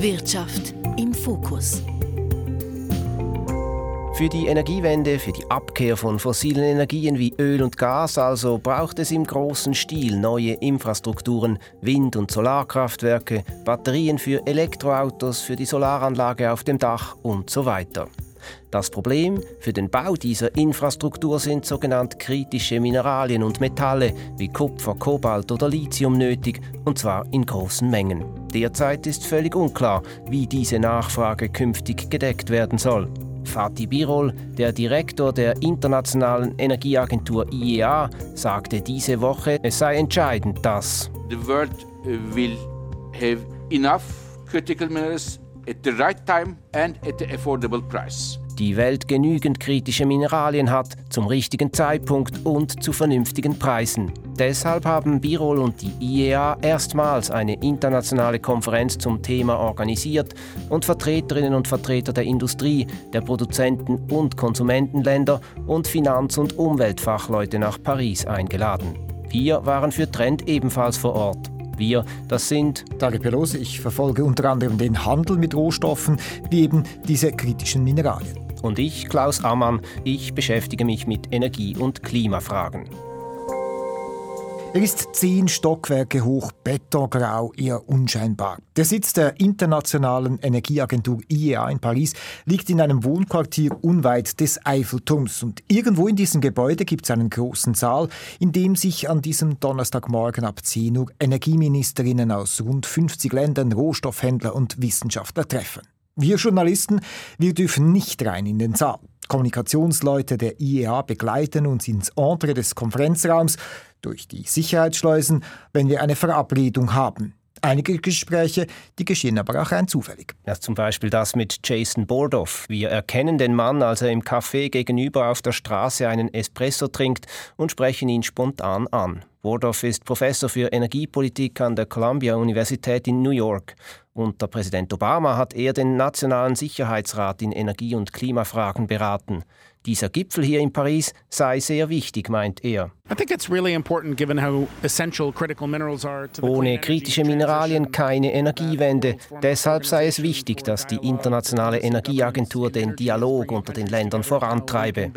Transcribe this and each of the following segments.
Wirtschaft im Fokus. Für die Energiewende, für die Abkehr von fossilen Energien wie Öl und Gas also braucht es im großen Stil neue Infrastrukturen, Wind- und Solarkraftwerke, Batterien für Elektroautos, für die Solaranlage auf dem Dach und so weiter. Das Problem für den Bau dieser Infrastruktur sind sogenannte kritische Mineralien und Metalle wie Kupfer, Kobalt oder Lithium nötig, und zwar in großen Mengen. Derzeit ist völlig unklar, wie diese Nachfrage künftig gedeckt werden soll. Fatih Birol, der Direktor der Internationalen Energieagentur IEA, sagte diese Woche, es sei entscheidend, dass the world will have enough critical minerals at the right time and at the affordable price die Welt genügend kritische Mineralien hat, zum richtigen Zeitpunkt und zu vernünftigen Preisen. Deshalb haben Birol und die IEA erstmals eine internationale Konferenz zum Thema organisiert und Vertreterinnen und Vertreter der Industrie, der Produzenten und Konsumentenländer und Finanz- und Umweltfachleute nach Paris eingeladen. Wir waren für Trend ebenfalls vor Ort. Wir, das sind Dario Pelosi, ich verfolge unter anderem den Handel mit Rohstoffen, wie eben diese kritischen Mineralien. Und ich, Klaus Ammann, ich beschäftige mich mit Energie- und Klimafragen. Er ist zehn Stockwerke hoch, betongrau, eher unscheinbar. Der Sitz der Internationalen Energieagentur IEA in Paris liegt in einem Wohnquartier unweit des Eiffelturms. Und irgendwo in diesem Gebäude gibt es einen großen Saal, in dem sich an diesem Donnerstagmorgen ab 10 Uhr Energieministerinnen aus rund 50 Ländern, Rohstoffhändler und Wissenschaftler treffen. Wir Journalisten, wir dürfen nicht rein in den Saal. Kommunikationsleute der IEA begleiten uns ins Entre des Konferenzraums durch die Sicherheitsschleusen, wenn wir eine Verabredung haben. Einige Gespräche, die geschehen aber auch rein zufällig. Ja, zum Beispiel das mit Jason Bordoff. Wir erkennen den Mann, als er im Café gegenüber auf der Straße einen Espresso trinkt und sprechen ihn spontan an. Bordoff ist Professor für Energiepolitik an der Columbia Universität in New York. Unter Präsident Obama hat er den Nationalen Sicherheitsrat in Energie- und Klimafragen beraten. Dieser Gipfel hier in Paris sei sehr wichtig, meint er. Ohne kritische Mineralien keine Energiewende. Deshalb sei es wichtig, dass die Internationale Energieagentur den Dialog unter den Ländern vorantreibe.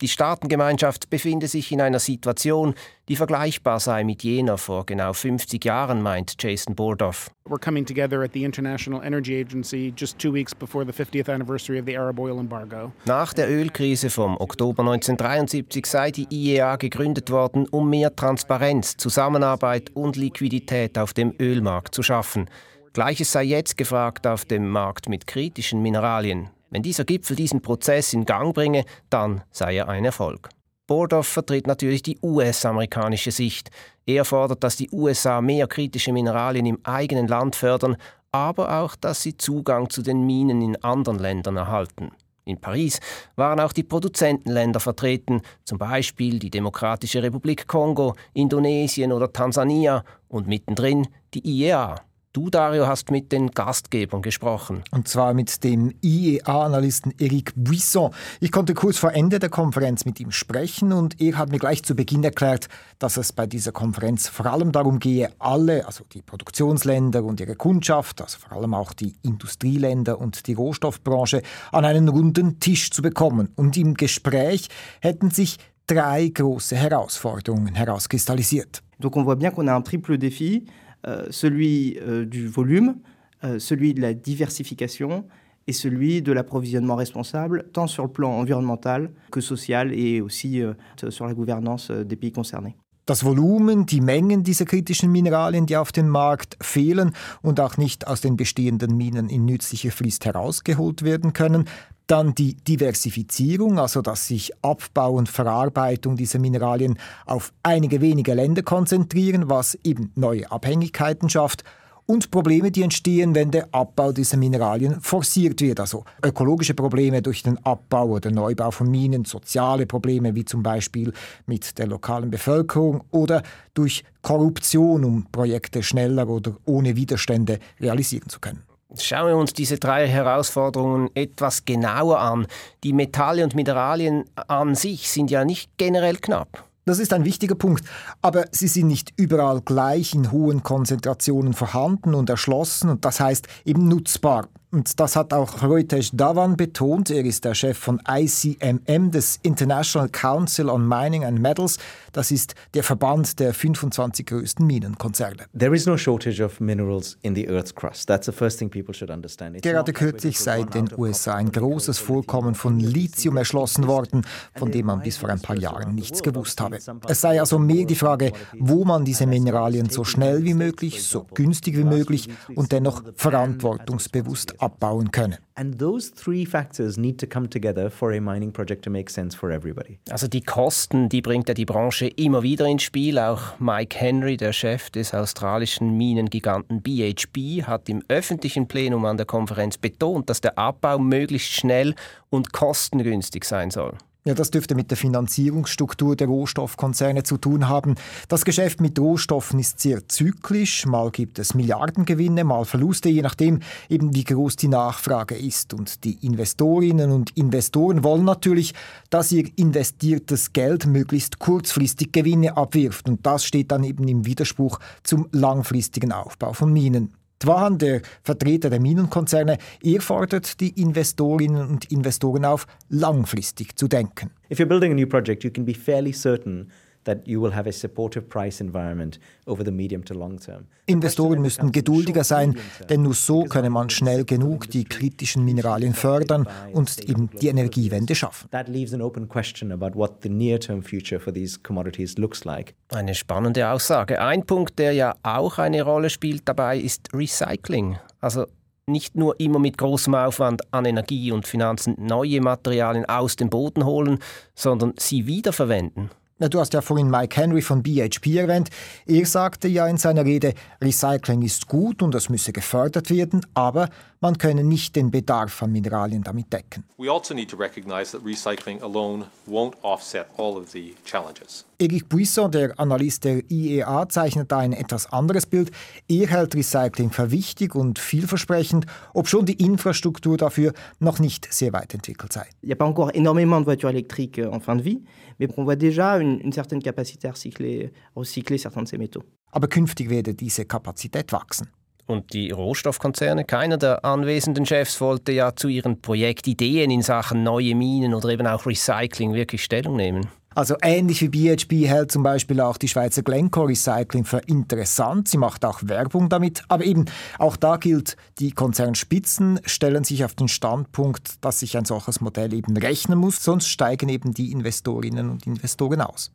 Die Staatengemeinschaft befinde sich in einer Situation, die vergleichbar sei mit jener vor genau 50 Jahren, meint Jason Bordoff. We're coming together at the International Energy Agency just two weeks before the 50th anniversary of the Arab oil embargo. Nach der Ölkrise vom Oktober 1973 sei die IEA gegründet worden, um mehr Transparenz, Zusammenarbeit und Liquidität auf dem Ölmarkt zu schaffen. Gleiches sei jetzt gefragt auf dem Markt mit kritischen Mineralien. Wenn dieser Gipfel diesen Prozess in Gang bringe, dann sei er ein Erfolg. Bordoff vertritt natürlich die US-amerikanische Sicht. Er fordert, dass die USA mehr kritische Mineralien im eigenen Land fördern, aber auch, dass sie Zugang zu den Minen in anderen Ländern erhalten. In Paris waren auch die Produzentenländer vertreten, zum Beispiel die Demokratische Republik Kongo, Indonesien oder Tansania und mittendrin die IEA. Du, Dario, hast mit den Gastgebern gesprochen. Und zwar mit dem IEA-Analysten Eric Buisson. Ich konnte kurz vor Ende der Konferenz mit ihm sprechen und er hat mir gleich zu Beginn erklärt, dass es bei dieser Konferenz vor allem darum gehe, alle, also die Produktionsländer und ihre Kundschaft, also vor allem auch die Industrieländer und die Rohstoffbranche, an einen runden Tisch zu bekommen. Und im Gespräch hätten sich drei große Herausforderungen herauskristallisiert. Donc on voit bien qu'on a un triple défi. Euh, celui euh, du volume, euh, celui de la diversification et celui de l'approvisionnement responsable, tant sur le plan environnemental que social et aussi sur la gouvernance des pays concernés. Das Volumen, die Mengen dieser kritischen Mineralien, die auf dem Markt fehlen und auch nicht aus den bestehenden Minen in nützliche Frist herausgeholt werden können, dann die Diversifizierung, also dass sich Abbau und Verarbeitung dieser Mineralien auf einige wenige Länder konzentrieren, was eben neue Abhängigkeiten schafft. Und Probleme, die entstehen, wenn der Abbau dieser Mineralien forciert wird. Also ökologische Probleme durch den Abbau oder Neubau von Minen, soziale Probleme wie zum Beispiel mit der lokalen Bevölkerung oder durch Korruption, um Projekte schneller oder ohne Widerstände realisieren zu können. Schauen wir uns diese drei Herausforderungen etwas genauer an. Die Metalle und Mineralien an sich sind ja nicht generell knapp. Das ist ein wichtiger Punkt, aber sie sind nicht überall gleich in hohen Konzentrationen vorhanden und erschlossen und das heißt eben nutzbar. Und das hat auch Reutej Davan betont. Er ist der Chef von ICMM, des International Council on Mining and Metals. Das ist der Verband der 25 größten Minenkonzerne. There is no shortage of minerals in the Earth's crust. That's the first thing people should understand. It's Gerade kürzlich sei in den USA ein großes Vorkommen von Lithium erschlossen worden, von dem man bis vor ein paar Jahren nichts gewusst habe. Es sei also mehr die Frage, wo man diese Mineralien so schnell wie möglich, so günstig wie möglich und dennoch verantwortungsbewusst abbauen könne. And those three factors need to come together for a mining project to make sense for everybody. Also die Kosten, die bringt ja die Branche immer wieder ins Spiel. Auch Mike Henry, der Chef des australischen Minengiganten BHP, hat im öffentlichen Plenum an der Konferenz betont, dass der Abbau möglichst schnell und kostengünstig sein soll. Ja, das dürfte mit der Finanzierungsstruktur der Rohstoffkonzerne zu tun haben. Das Geschäft mit Rohstoffen ist sehr zyklisch. Mal gibt es Milliardengewinne, mal Verluste, je nachdem eben wie groß die Nachfrage ist. Und die Investorinnen und Investoren wollen natürlich, dass ihr investiertes Geld möglichst kurzfristig Gewinne abwirft. Und das steht dann eben im Widerspruch zum langfristigen Aufbau von Minen. Dwan, der Vertreter der Minenkonzerne, er fordert die Investorinnen und Investoren auf, langfristig zu denken. If you're building a new project, you can be fairly certain that you will have a supportive price environment over the medium to long term. Investoren müssten geduldiger sein, denn nur so könne man schnell genug die kritischen Mineralien fördern und eben die Energiewende schaffen. That leaves an open question about what the near-term future for these commodities looks like. Eine spannende Aussage. Ein Punkt, der ja auch eine Rolle spielt dabei, ist Recycling. Also nicht nur immer mit großem Aufwand an Energie und Finanzen neue Materialien aus dem Boden holen, sondern sie wiederverwenden. Du hast ja vorhin Mike Henry von BHP erwähnt. Er sagte ja in seiner Rede, Recycling ist gut und es müsse gefördert werden, aber man könne nicht den Bedarf an Mineralien damit decken. We also need to recognize that recycling alone won't offset all of the challenges. Eric Buisson, der Analyst der IEA, zeichnet da ein etwas anderes Bild. Er hält Recycling für wichtig und vielversprechend, obschon die Infrastruktur dafür noch nicht sehr weit entwickelt sei. Il n'y a pas encore énormément de voitures électriques euh, en fin de vie, mais on voit déjà une, une certaine capacité à recycler, recycler certains de ces métaux. Aber künftig werde diese Kapazität wachsen. Und die Rohstoffkonzerne, keiner der anwesenden Chefs wollte ja zu ihren Projektideen in Sachen neue Minen oder eben auch Recycling wirklich Stellung nehmen. Also ähnlich wie BHP hält zum Beispiel auch die Schweizer Glencore Recycling für interessant. Sie macht auch Werbung damit. Aber eben auch da gilt, die Konzernspitzen stellen sich auf den Standpunkt, dass sich ein solches Modell eben rechnen muss, sonst steigen eben die Investorinnen und Investoren aus.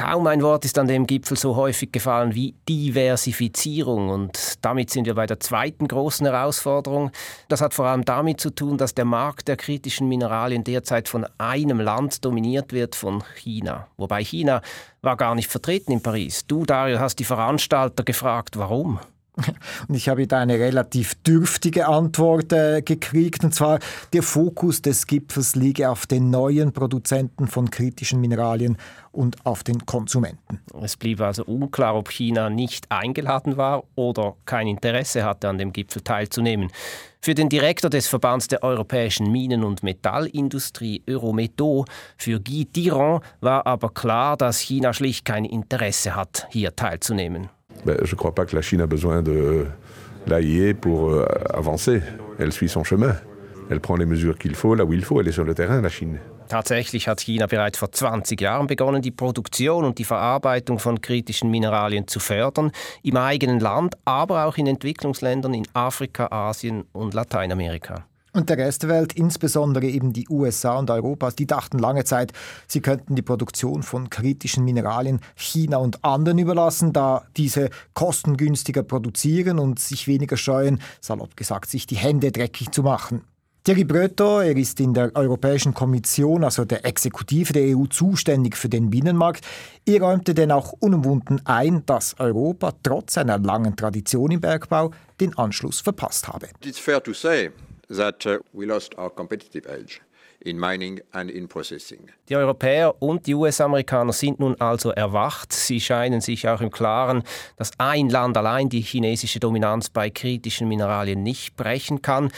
Kaum ein Wort ist an dem Gipfel so häufig gefallen wie Diversifizierung. Und damit sind wir bei der zweiten großen Herausforderung. Das hat vor allem damit zu tun, dass der Markt der kritischen Mineralien derzeit von einem Land dominiert wird, von China. Wobei China war gar nicht vertreten in Paris. Du, Dario, hast die Veranstalter gefragt, warum? Und ich habe da eine relativ dürftige Antwort äh, gekriegt. Und zwar, der Fokus des Gipfels liege auf den neuen Produzenten von kritischen Mineralien und auf den Konsumenten. Es blieb also unklar, ob China nicht eingeladen war oder kein Interesse hatte, an dem Gipfel teilzunehmen. Für den Direktor des Verbands der europäischen Minen- und Metallindustrie Eurometo, für Guy Diron, war aber klar, dass China schlicht kein Interesse hat, hier teilzunehmen. Ben, je ne crois pas que la Chine a besoin de l'AIE pour euh, avancer. Elle suit son chemin. Elle prend les mesures qu'il faut, là où il faut. Elle est sur le terrain, la Chine. Tatsächlich hat China bereits vor 20 Jahren begonnen, die Produktion und die Verarbeitung von kritischen Mineralien zu fördern, im eigenen Land, aber auch in Entwicklungsländern in Afrika, Asien und Lateinamerika. Und der Rest der Welt, insbesondere eben die USA und Europa, die dachten lange Zeit, sie könnten die Produktion von kritischen Mineralien China und anderen überlassen, da diese kostengünstiger produzieren und sich weniger scheuen, salopp gesagt, sich die Hände dreckig zu machen. Thierry Breton, er ist in der Europäischen Kommission, also der Exekutive der EU, zuständig für den Binnenmarkt. Er räumte denn auch unumwunden ein, dass Europa trotz seiner langen Tradition im Bergbau den Anschluss verpasst habe. It's fair to say that uh, we lost our competitive edge in mining and in processing. Die Europäer und die US-Amerikaner sind nun also erwacht. Sie scheinen sich auch im Klaren, dass ein Land allein die chinesische Dominanz bei kritischen Mineralien nicht brechen kann.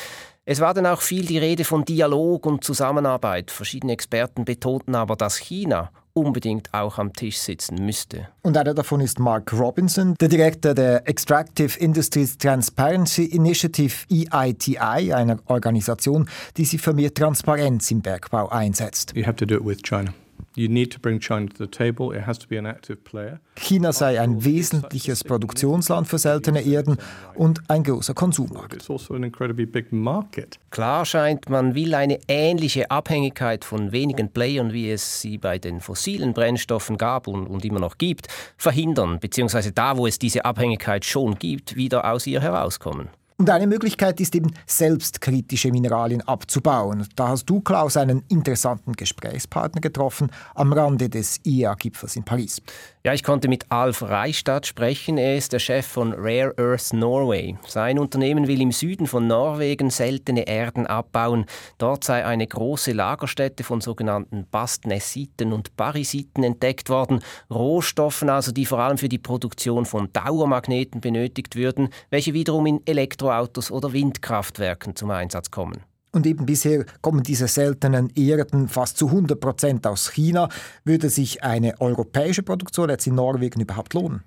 Es war dann auch viel die Rede von Dialog und Zusammenarbeit. Verschiedene Experten betonten aber, dass China unbedingt auch am Tisch sitzen müsste. Und einer davon ist Mark Robinson, der Direktor der Extractive Industries Transparency Initiative EITI, einer Organisation, die sich für mehr Transparenz im Bergbau einsetzt. You have to do it with China. You need to bring China to the table. It has to be an active player. China sei ein wesentliches Produktionsland für seltene Erden und ein großer Konsummarkt. It's also an incredibly big market. Klar scheint, man will eine ähnliche Abhängigkeit von wenigen Playern, wie es sie bei den fossilen Brennstoffen gab und, und immer noch gibt, verhindern, beziehungsweise da, wo es diese Abhängigkeit schon gibt, wieder aus ihr herauskommen. Und eine Möglichkeit ist eben, selbst kritische Mineralien abzubauen. Da hast du, Klaus, einen interessanten Gesprächspartner getroffen am Rande des IEA-Gipfels in Paris. Ja, ich konnte mit Alf Reistadt sprechen. Er ist der Chef von Rare Earth Norway. Sein Unternehmen will im Süden von Norwegen seltene Erden abbauen. Dort sei eine große Lagerstätte von sogenannten Bastnäsiten und Parisiten entdeckt worden. Rohstoffen also, die vor allem für die Produktion von Dauermagneten benötigt würden, welche wiederum in Elektroautos oder Windkraftwerken zum Einsatz kommen. Und eben bisher kommen diese seltenen Erden fast zu 100 Prozent aus China. Würde sich eine europäische Produktion jetzt in Norwegen überhaupt lohnen?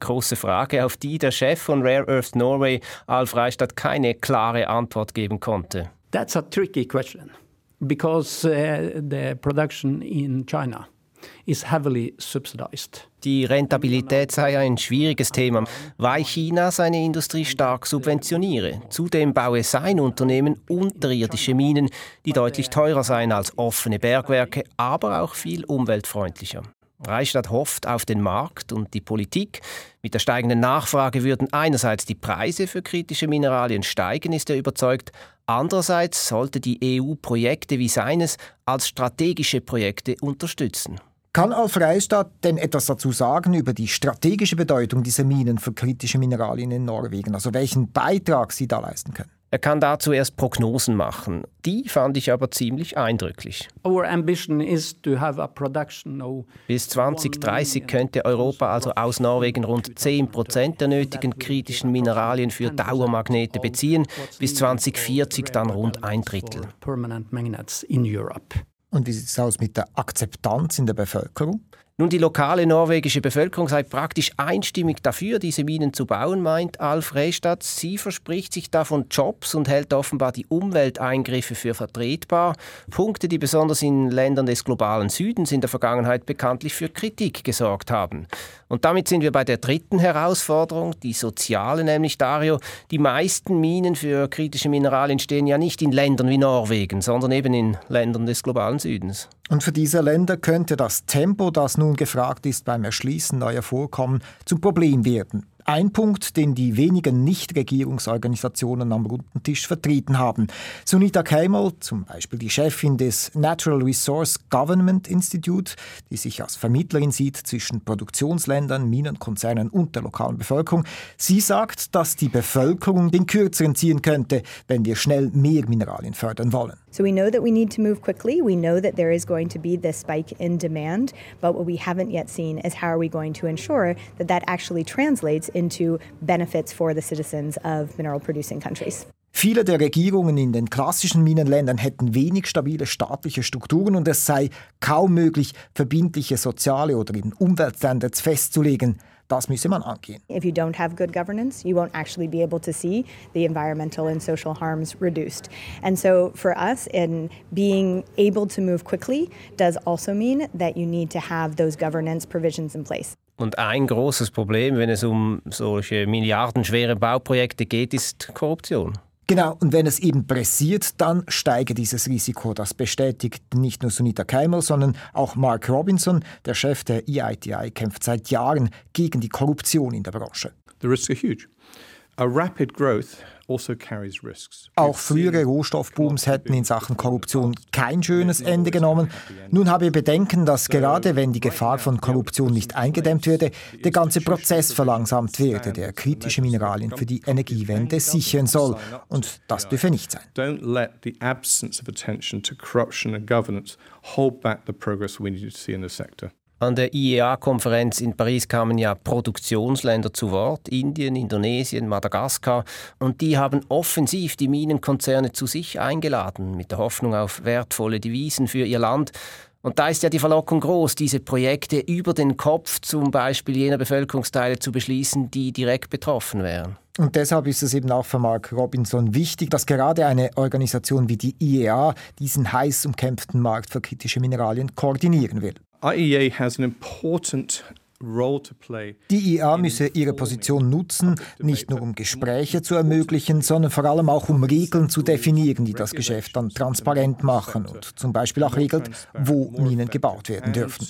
Große Frage, auf die der Chef von Rare Earth Norway, Alf Reistadt, keine klare Antwort geben konnte. That's a tricky question because uh, the production in China is heavily subsidized. Die Rentabilität sei ein schwieriges Thema, weil China seine Industrie stark subventioniere. Zudem baue sein Unternehmen unterirdische Minen, die deutlich teurer seien als offene Bergwerke, aber auch viel umweltfreundlicher. Reichstadt hofft auf den Markt und die Politik. Mit der steigenden Nachfrage würden einerseits die Preise für kritische Mineralien steigen, ist er überzeugt. Andererseits sollte die EU Projekte wie seines als strategische Projekte unterstützen. Kann Alf Reistadt denn etwas dazu sagen über die strategische Bedeutung dieser Minen für kritische Mineralien in Norwegen, also welchen Beitrag sie da leisten können? Er kann dazu erst Prognosen machen. Die fand ich aber ziemlich eindrücklich. Bis 2030 könnte Europa also aus Norwegen rund 10 Prozent der nötigen kritischen Mineralien für Dauermagnete beziehen, bis 2040 dann rund ein Drittel. Und wie sieht es aus mit der Akzeptanz in der Bevölkerung? Nun, die lokale norwegische Bevölkerung sei praktisch einstimmig dafür, diese Minen zu bauen, meint Alf Rehstadt. Sie verspricht sich davon Jobs und hält offenbar die Umwelteingriffe für vertretbar. Punkte, die besonders in Ländern des globalen Südens in der Vergangenheit bekanntlich für Kritik gesorgt haben. Und damit sind wir bei der dritten Herausforderung, die soziale, nämlich Dario. Die meisten Minen für kritische Mineralien stehen ja nicht in Ländern wie Norwegen, sondern eben in Ländern des globalen Südens. Und für diese Länder könnte das Tempo, das nun gefragt ist beim Erschließen neuer Vorkommen, zum Problem werden. Ein Punkt, den die wenigen Nichtregierungsorganisationen am runden Tisch vertreten haben. Sunita Keimal, zum Beispiel die Chefin des Natural Resource Government Institute, die sich als Vermittlerin sieht zwischen Produktionsländern, Minenkonzernen und der lokalen Bevölkerung, sie sagt, dass die Bevölkerung den Kürzeren ziehen könnte, wenn wir schnell mehr Mineralien fördern wollen. So we know that we need to move quickly. We know that there is going to be this spike in demand, but what we haven't yet seen is how are we going to ensure that that actually translates into benefits for the citizens of mineral producing countries. Viele der Regierungen in den klassischen Minenländern hätten wenig stabile staatliche Strukturen und es sei kaum möglich, verbindliche soziale oder eben Umweltstandards festzulegen. Das müsse man angehen. If you don't have good governance, you won't actually be able to see the environmental and social harms reduced. And so for us, in being able to move quickly does also mean that you need to have those governance provisions in place. Und ein großes Problem, wenn es um solche milliardenschwere Bauprojekte geht, ist Korruption. Genau, und wenn es eben pressiert, dann steige dieses Risiko. Das bestätigt nicht nur Sunita Keimer, sondern auch Mark Robinson, der Chef der EITI, kämpft seit Jahren gegen die Korruption in der Branche. The risks are huge. A rapid growth auch frühere Rohstoffbooms hätten in Sachen Korruption kein schönes Ende genommen. Nun habe ich Bedenken, dass gerade wenn die Gefahr von Korruption nicht eingedämmt würde, der ganze Prozess verlangsamt werde, der kritische Mineralien für die Energiewende sichern soll. Und das dürfe nicht sein. Don't let the absence of attention to corruption and governance hold back the progress we need to see in the sector. An der IEA-Konferenz in Paris kamen ja Produktionsländer zu Wort, Indien, Indonesien, Madagaskar, und die haben offensiv die Minenkonzerne zu sich eingeladen, mit der Hoffnung auf wertvolle Devisen für ihr Land. Und da ist ja die Verlockung groß, diese Projekte über den Kopf zum Beispiel jener Bevölkerungsteile zu beschließen, die direkt betroffen wären. Und deshalb ist es eben auch für Mark Robinson wichtig, dass gerade eine Organisation wie die IEA diesen heiß umkämpften Markt für kritische Mineralien koordinieren will. IEA has an important die IEA müsse ihre Position nutzen, nicht nur um Gespräche zu ermöglichen, sondern vor allem auch um Regeln zu definieren, die das Geschäft dann transparent machen und zum Beispiel auch regelt, wo Minen gebaut werden dürfen.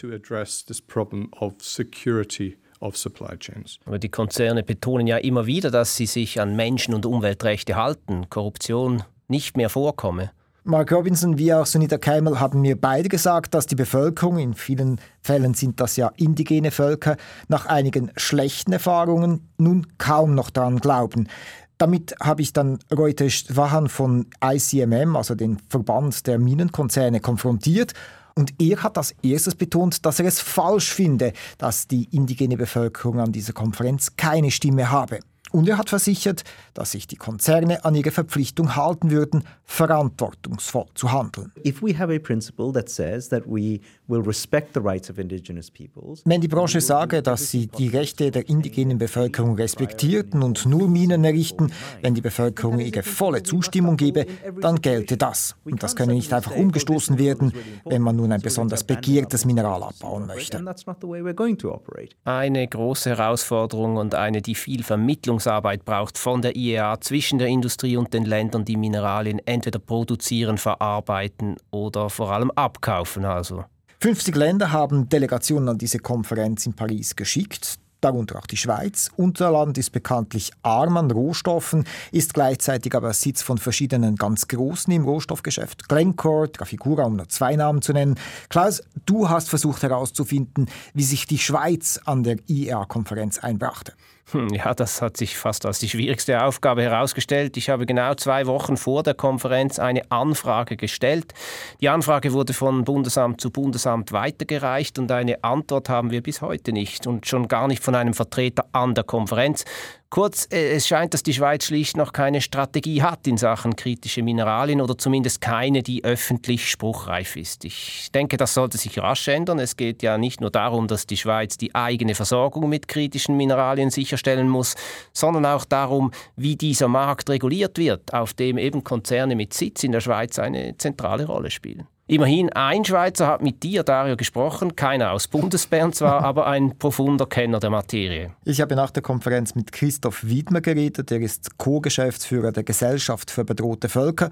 Aber die Konzerne betonen ja immer wieder, dass sie sich an Menschen- und Umweltrechte halten, Korruption nicht mehr vorkomme. Mark Robinson wie auch Sunita Keimel haben mir beide gesagt, dass die Bevölkerung, in vielen Fällen sind das ja indigene Völker, nach einigen schlechten Erfahrungen nun kaum noch daran glauben. Damit habe ich dann Reuters Wahan von ICMM, also den Verband der Minenkonzerne, konfrontiert. Und er hat als erstes betont, dass er es falsch finde, dass die indigene Bevölkerung an dieser Konferenz keine Stimme habe. Und er hat versichert, dass sich die Konzerne an ihre Verpflichtung halten würden, verantwortungsvoll zu handeln. Wenn die Branche sage, dass sie die Rechte der indigenen Bevölkerung respektierten und nur Minen errichten, wenn die Bevölkerung ihre volle Zustimmung gebe, dann gelte das. Und das könne nicht einfach umgestoßen werden, wenn man nun ein besonders begehrtes Mineral abbauen möchte. Eine große Herausforderung und eine, die viel Vermittlung Vermittlungsarbeit braucht von der IEA zwischen der Industrie und den Ländern, die Mineralien entweder produzieren, verarbeiten oder vor allem abkaufen. Also. 50 Länder haben Delegationen an diese Konferenz in Paris geschickt darunter auch die Schweiz. Unser Land ist bekanntlich arm an Rohstoffen, ist gleichzeitig aber Sitz von verschiedenen ganz Großen im Rohstoffgeschäft. Glencore, Trafigura, um nur zwei Namen zu nennen. Klaus, du hast versucht herauszufinden, wie sich die Schweiz an der IEA-Konferenz einbrachte. Hm, ja, das hat sich fast als die schwierigste Aufgabe herausgestellt. Ich habe genau zwei Wochen vor der Konferenz eine Anfrage gestellt. Die Anfrage wurde von Bundesamt zu Bundesamt weitergereicht und eine Antwort haben wir bis heute nicht und schon gar nicht von einem Vertreter an der Konferenz. Kurz, äh, es scheint, dass die Schweiz schlicht noch keine Strategie hat in Sachen kritische Mineralien oder zumindest keine, die öffentlich spruchreif ist. Ich denke, das sollte sich rasch ändern. Es geht ja nicht nur darum, dass die Schweiz die eigene Versorgung mit kritischen Mineralien sicherstellen muss, sondern auch darum, wie dieser Markt reguliert wird, auf dem eben Konzerne mit Sitz in der Schweiz eine zentrale Rolle spielen. Immerhin ein Schweizer hat mit dir, Dario, gesprochen, keiner aus Bundesbern zwar, aber ein profunder Kenner der Materie. Ich habe nach der Konferenz mit Christoph Wiedmer geredet, er ist Co-Geschäftsführer der Gesellschaft für bedrohte Völker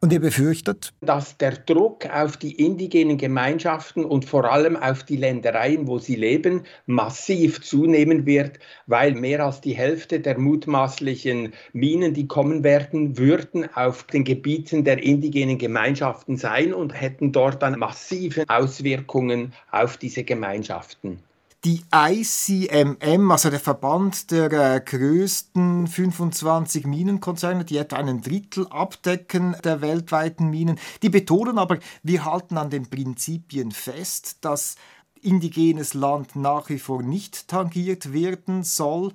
und ihr befürchtet, dass der Druck auf die indigenen Gemeinschaften und vor allem auf die Ländereien, wo sie leben, massiv zunehmen wird, weil mehr als die Hälfte der mutmaßlichen Minen, die kommen werden, würden auf den Gebieten der indigenen Gemeinschaften sein und hätten dort dann massive Auswirkungen auf diese Gemeinschaften. Die ICMM, also der Verband der äh, größten 25 Minenkonzerne, die etwa einen Drittel abdecken der weltweiten Minen, die betonen aber, wir halten an den Prinzipien fest, dass indigenes Land nach wie vor nicht tangiert werden soll.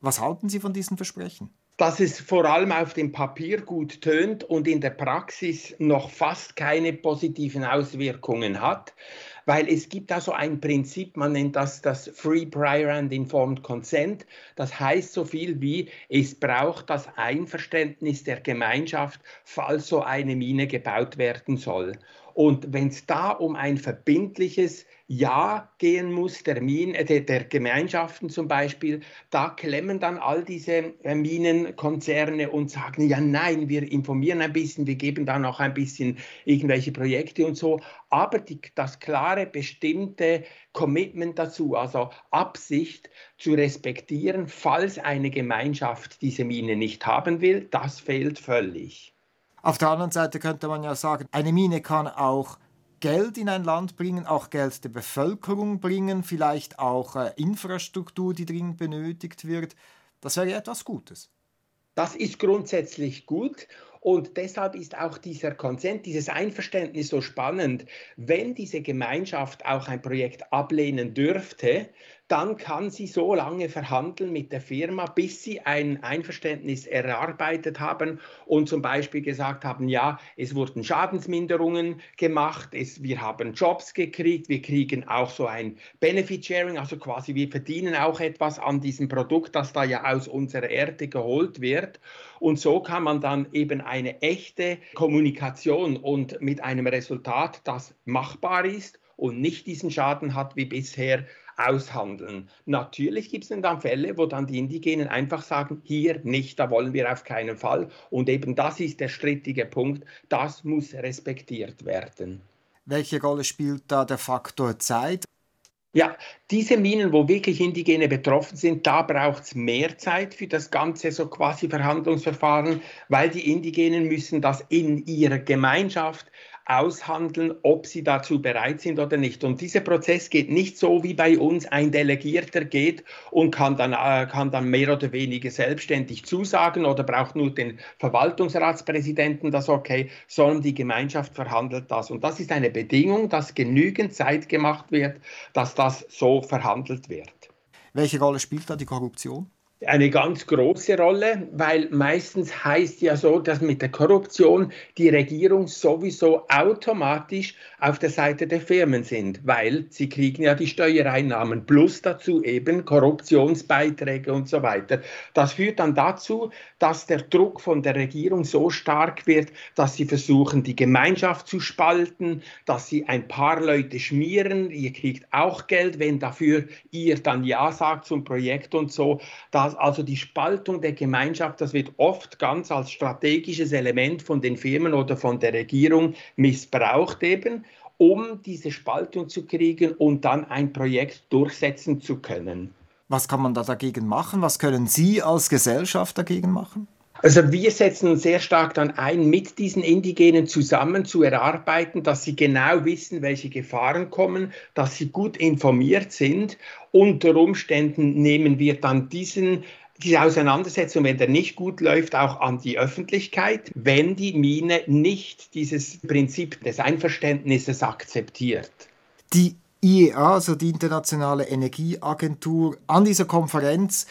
Was halten Sie von diesen Versprechen? dass es vor allem auf dem Papier gut tönt und in der Praxis noch fast keine positiven Auswirkungen hat weil es gibt da so ein Prinzip, man nennt das das Free Prior and Informed Consent. Das heißt so viel wie, es braucht das Einverständnis der Gemeinschaft, falls so eine Mine gebaut werden soll. Und wenn es da um ein verbindliches Ja gehen muss, der, Min, äh, der, Gemeinschaften zum Beispiel, da klemmen dann all diese äh, Minenkonzerne und sagen, ja nein, wir informieren ein bisschen, wir geben dann auch ein bisschen irgendwelche Projekte und so. Aber die, das klare, bestimmte Commitment dazu, also Absicht zu respektieren, falls eine Gemeinschaft diese Mine nicht haben will, das fehlt völlig. Auf der anderen Seite könnte man ja sagen, eine Mine kann auch Geld in ein Land bringen, auch Geld der Bevölkerung bringen, vielleicht auch äh, Infrastruktur, die dringend benötigt wird. Das wäre etwas Gutes. Das ist grundsätzlich gut und deshalb ist auch dieser Konsent, dieses Einverständnis so spannend. Wenn diese Gemeinschaft auch ein Projekt ablehnen dürfte, dann kann sie so lange verhandeln mit der Firma, bis sie ein Einverständnis erarbeitet haben und zum Beispiel gesagt haben, ja, es wurden Schadensminderungen gemacht, es, wir haben Jobs gekriegt, wir kriegen auch so ein Benefit Sharing, also quasi wir verdienen auch etwas an diesem Produkt, das da ja aus unserer Erde geholt wird. Und so kann man dann eben eine echte Kommunikation und mit einem Resultat, das machbar ist und nicht diesen Schaden hat wie bisher, aushandeln. Natürlich gibt es dann Fälle, wo dann die Indigenen einfach sagen, hier nicht, da wollen wir auf keinen Fall. Und eben das ist der strittige Punkt, das muss respektiert werden. Welche Rolle spielt da der Faktor Zeit? Ja, diese Minen, wo wirklich Indigene betroffen sind, da braucht es mehr Zeit für das ganze so quasi Verhandlungsverfahren, weil die Indigenen müssen das in ihrer Gemeinschaft aushandeln, ob sie dazu bereit sind oder nicht. Und dieser Prozess geht nicht so, wie bei uns ein Delegierter geht und kann dann, äh, kann dann mehr oder weniger selbstständig zusagen oder braucht nur den Verwaltungsratspräsidenten das okay, sondern die Gemeinschaft verhandelt das. Und das ist eine Bedingung, dass genügend Zeit gemacht wird, dass das so verhandelt wird. Welche Rolle spielt da die Korruption? Eine ganz große Rolle, weil meistens heißt ja so, dass mit der Korruption die Regierung sowieso automatisch auf der Seite der Firmen sind, weil sie kriegen ja die Steuereinnahmen plus dazu eben Korruptionsbeiträge und so weiter. Das führt dann dazu, dass der Druck von der Regierung so stark wird, dass sie versuchen, die Gemeinschaft zu spalten, dass sie ein paar Leute schmieren, ihr kriegt auch Geld, wenn dafür ihr dann Ja sagt zum Projekt und so. Das also die Spaltung der Gemeinschaft, das wird oft ganz als strategisches Element von den Firmen oder von der Regierung missbraucht eben, um diese Spaltung zu kriegen und dann ein Projekt durchsetzen zu können. Was kann man da dagegen machen? Was können Sie als Gesellschaft dagegen machen? Also wir setzen uns sehr stark dann ein, mit diesen Indigenen zusammen zu erarbeiten, dass sie genau wissen, welche Gefahren kommen, dass sie gut informiert sind. Unter Umständen nehmen wir dann diesen diese Auseinandersetzung, wenn der nicht gut läuft, auch an die Öffentlichkeit, wenn die Mine nicht dieses Prinzip des Einverständnisses akzeptiert. Die IEA, also die Internationale Energieagentur, an dieser Konferenz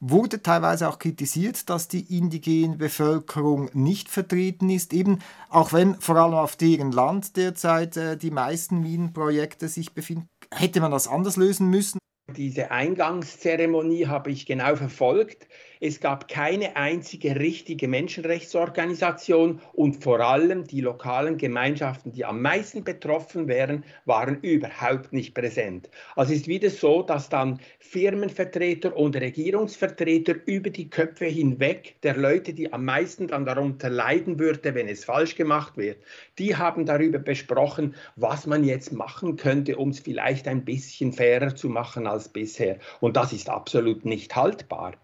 wurde teilweise auch kritisiert, dass die indigene Bevölkerung nicht vertreten ist, eben auch wenn vor allem auf deren Land derzeit äh, die meisten Minenprojekte sich befinden. Hätte man das anders lösen müssen? Diese Eingangszeremonie habe ich genau verfolgt. Es gab keine einzige richtige Menschenrechtsorganisation und vor allem die lokalen Gemeinschaften, die am meisten betroffen wären, waren überhaupt nicht präsent. Also ist wieder so, dass dann Firmenvertreter und Regierungsvertreter über die Köpfe hinweg der Leute, die am meisten dann darunter leiden würde, wenn es falsch gemacht wird, die haben darüber besprochen, was man jetzt machen könnte, um es vielleicht ein bisschen fairer zu machen als bisher. Und das ist absolut nicht haltbar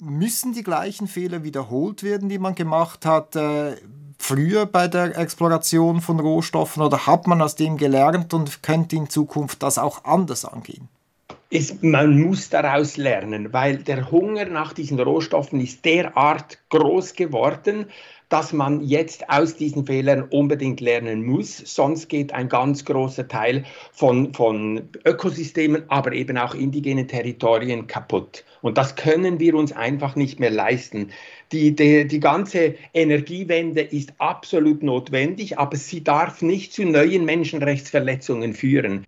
müssen die gleichen Fehler wiederholt werden, die man gemacht hat äh, früher bei der Exploration von Rohstoffen oder hat man aus dem gelernt und könnte in Zukunft das auch anders angehen? Es, man muss daraus lernen, weil der Hunger nach diesen Rohstoffen ist derart groß geworden, dass man jetzt aus diesen Fehlern unbedingt lernen muss. Sonst geht ein ganz großer Teil von, von Ökosystemen, aber eben auch indigenen Territorien kaputt. Und das können wir uns einfach nicht mehr leisten. Die, die, die ganze Energiewende ist absolut notwendig, aber sie darf nicht zu neuen Menschenrechtsverletzungen führen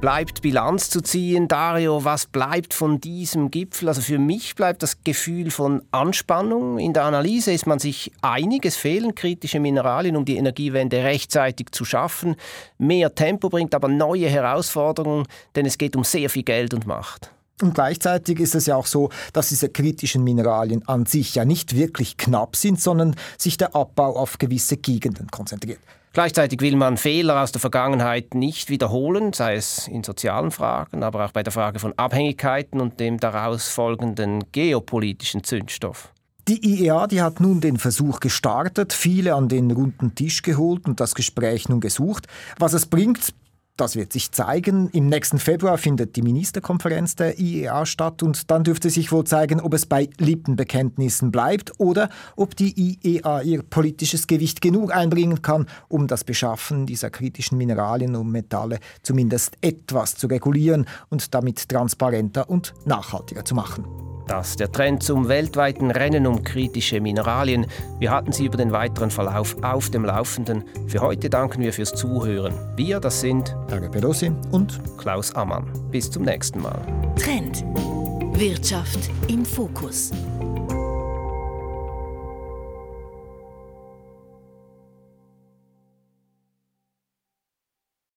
bleibt Bilanz zu ziehen. Dario, was bleibt von diesem Gipfel? Also für mich bleibt das Gefühl von Anspannung. In der Analyse ist man sich einig, es fehlen kritische Mineralien, um die Energiewende rechtzeitig zu schaffen. Mehr Tempo bringt aber neue Herausforderungen, denn es geht um sehr viel Geld und Macht. Und gleichzeitig ist es ja auch so, dass diese kritischen Mineralien an sich ja nicht wirklich knapp sind, sondern sich der Abbau auf gewisse Gegenden konzentriert. Gleichzeitig will man Fehler aus der Vergangenheit nicht wiederholen, sei es in sozialen Fragen, aber auch bei der Frage von Abhängigkeiten und dem daraus folgenden geopolitischen Zündstoff. Die IEA die hat nun den Versuch gestartet, viele an den runden Tisch geholt und das Gespräch nun gesucht. Was es bringt, Das wird sich zeigen. Im nächsten Februar findet die Ministerkonferenz der IEA statt und dann dürfte sich wohl zeigen, ob es bei Lippenbekenntnissen bleibt oder ob die IEA ihr politisches Gewicht genug einbringen kann, um das Beschaffen dieser kritischen Mineralien und Metalle zumindest etwas zu regulieren und damit transparenter und nachhaltiger zu machen. Das der Trend zum weltweiten Rennen um kritische Mineralien. Wir hatten Sie über den weiteren Verlauf auf dem Laufenden. Für heute danken wir fürs Zuhören. Wir, das sind Herr Pelosi und Klaus Ammann. Bis zum nächsten Mal. Trend. Wirtschaft im Fokus.